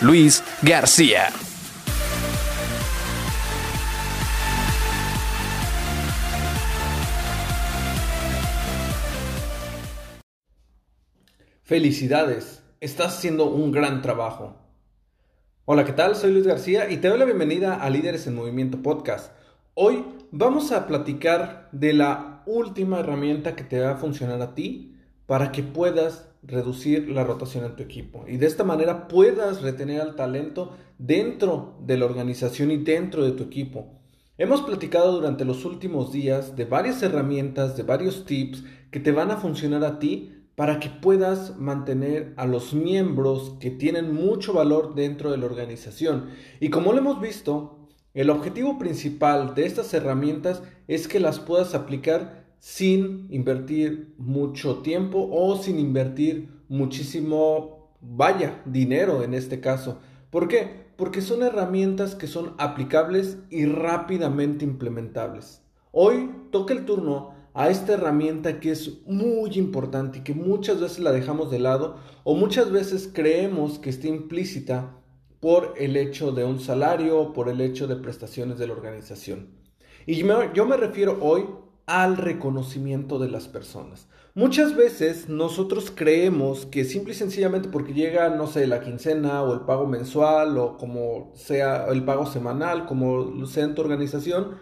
Luis García. Felicidades, estás haciendo un gran trabajo. Hola, ¿qué tal? Soy Luis García y te doy la bienvenida a Líderes en Movimiento Podcast. Hoy vamos a platicar de la última herramienta que te va a funcionar a ti para que puedas reducir la rotación en tu equipo y de esta manera puedas retener al talento dentro de la organización y dentro de tu equipo. Hemos platicado durante los últimos días de varias herramientas, de varios tips que te van a funcionar a ti para que puedas mantener a los miembros que tienen mucho valor dentro de la organización. Y como lo hemos visto, el objetivo principal de estas herramientas es que las puedas aplicar sin invertir mucho tiempo o sin invertir muchísimo, vaya, dinero en este caso. ¿Por qué? Porque son herramientas que son aplicables y rápidamente implementables. Hoy toca el turno a esta herramienta que es muy importante y que muchas veces la dejamos de lado o muchas veces creemos que está implícita por el hecho de un salario o por el hecho de prestaciones de la organización. Y yo me refiero hoy al reconocimiento de las personas. Muchas veces nosotros creemos que simple y sencillamente porque llega, no sé, la quincena o el pago mensual o como sea el pago semanal, como sea en tu organización,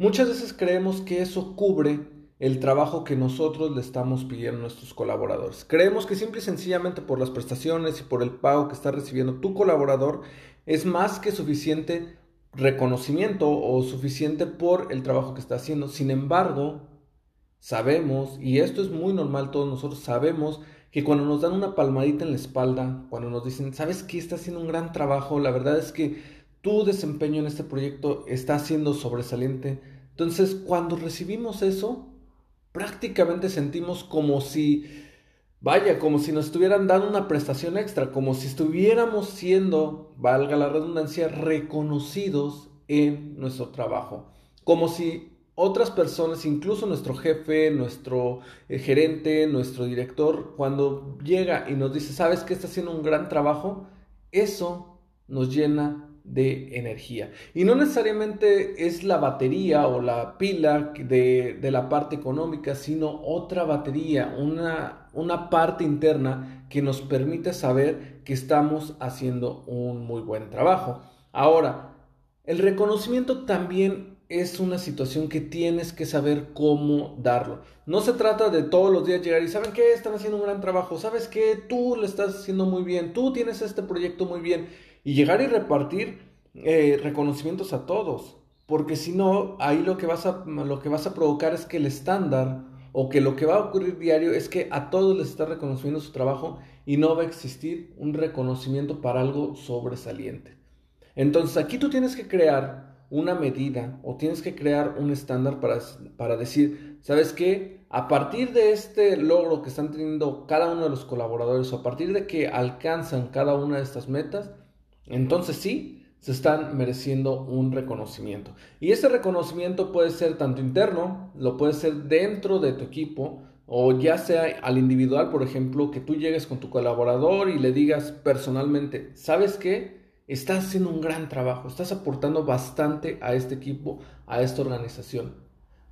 Muchas veces creemos que eso cubre el trabajo que nosotros le estamos pidiendo a nuestros colaboradores. Creemos que simple y sencillamente por las prestaciones y por el pago que está recibiendo tu colaborador es más que suficiente reconocimiento o suficiente por el trabajo que está haciendo. Sin embargo, sabemos, y esto es muy normal, todos nosotros sabemos que cuando nos dan una palmadita en la espalda, cuando nos dicen, sabes que está haciendo un gran trabajo, la verdad es que tu desempeño en este proyecto está siendo sobresaliente. Entonces, cuando recibimos eso, prácticamente sentimos como si, vaya, como si nos estuvieran dando una prestación extra, como si estuviéramos siendo, valga la redundancia, reconocidos en nuestro trabajo. Como si otras personas, incluso nuestro jefe, nuestro eh, gerente, nuestro director, cuando llega y nos dice, sabes que está haciendo un gran trabajo, eso nos llena de energía. Y no necesariamente es la batería o la pila de, la parte económica, sino otra batería, una, una parte interna que nos permite saber que estamos haciendo un muy buen trabajo. Ahora, el reconocimiento también es una situación que tienes que saber cómo darlo. No se trata de todos los días llegar y saben que están haciendo un gran trabajo, sabes que tú lo estás haciendo muy bien, tú tienes este proyecto muy bien y llegar y repartir eh, reconocimientos a todos. Porque si no, ahí lo que, vas a, lo que vas a provocar es que el estándar o que lo que va a ocurrir diario es que a todos les está reconociendo su trabajo y no va a existir un reconocimiento para algo sobresaliente. Entonces aquí tú tienes que crear una medida o tienes que crear un estándar para, para decir, ¿sabes qué? A partir de este logro que están teniendo cada uno de los colaboradores o a partir de que alcanzan cada una de estas metas, entonces sí, se están mereciendo un reconocimiento. Y ese reconocimiento puede ser tanto interno, lo puede ser dentro de tu equipo, o ya sea al individual, por ejemplo, que tú llegues con tu colaborador y le digas personalmente, ¿sabes qué? Estás haciendo un gran trabajo, estás aportando bastante a este equipo, a esta organización.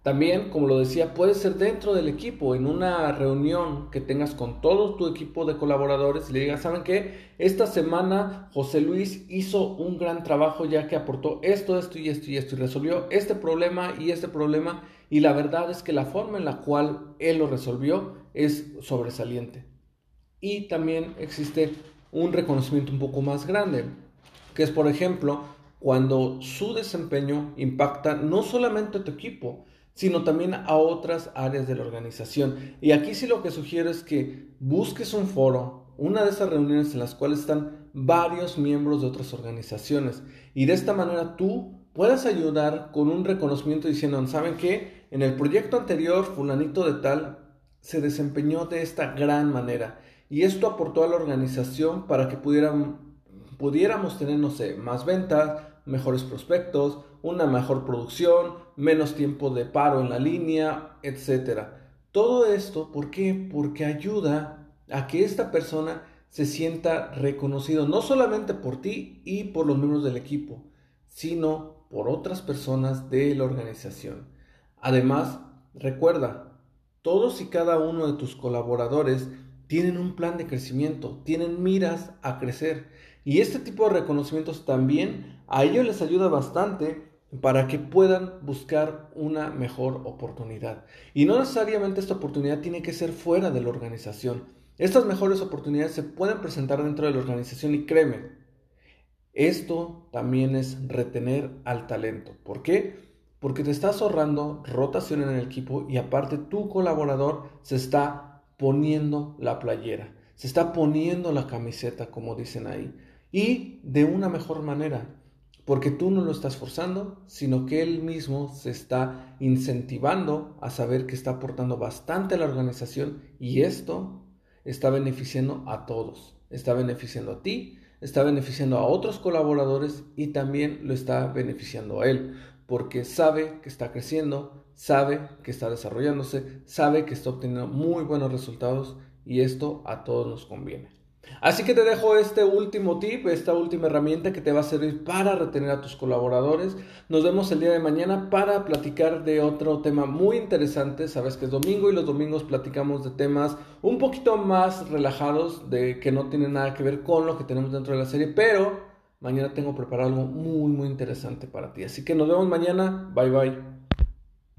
También, como lo decía, puede ser dentro del equipo, en una reunión que tengas con todo tu equipo de colaboradores y le digas, ¿saben qué? Esta semana José Luis hizo un gran trabajo ya que aportó esto, esto y esto y esto y resolvió este problema y este problema y la verdad es que la forma en la cual él lo resolvió es sobresaliente. Y también existe un reconocimiento un poco más grande, que es por ejemplo cuando su desempeño impacta no solamente a tu equipo, sino también a otras áreas de la organización. Y aquí sí lo que sugiero es que busques un foro, una de esas reuniones en las cuales están varios miembros de otras organizaciones. Y de esta manera tú puedes ayudar con un reconocimiento diciendo, ¿saben qué? En el proyecto anterior, fulanito de tal se desempeñó de esta gran manera. Y esto aportó a la organización para que pudieran, pudiéramos tener, no sé, más ventas, mejores prospectos, una mejor producción, menos tiempo de paro en la línea, etc. Todo esto, ¿por qué? Porque ayuda a que esta persona se sienta reconocido no solamente por ti y por los miembros del equipo, sino por otras personas de la organización. Además, recuerda, todos y cada uno de tus colaboradores tienen un plan de crecimiento, tienen miras a crecer. Y este tipo de reconocimientos también a ellos les ayuda bastante para que puedan buscar una mejor oportunidad. Y no necesariamente esta oportunidad tiene que ser fuera de la organización. Estas mejores oportunidades se pueden presentar dentro de la organización y créeme, esto también es retener al talento. ¿Por qué? Porque te estás ahorrando rotación en el equipo y aparte tu colaborador se está poniendo la playera, se está poniendo la camiseta, como dicen ahí, y de una mejor manera, porque tú no lo estás forzando, sino que él mismo se está incentivando a saber que está aportando bastante a la organización y esto está beneficiando a todos. Está beneficiando a ti, está beneficiando a otros colaboradores y también lo está beneficiando a él, porque sabe que está creciendo, sabe que está desarrollándose, sabe que está obteniendo muy buenos resultados y esto a todos nos conviene. Así que te dejo este último tip, esta última herramienta que te va a servir para retener a tus colaboradores. Nos vemos el día de mañana para platicar de otro tema muy interesante. Sabes que es domingo y los domingos platicamos de temas un poquito más relajados, de que no tienen nada que ver con lo que tenemos dentro de la serie, pero mañana tengo preparado algo muy muy interesante para ti. Así que nos vemos mañana. Bye bye.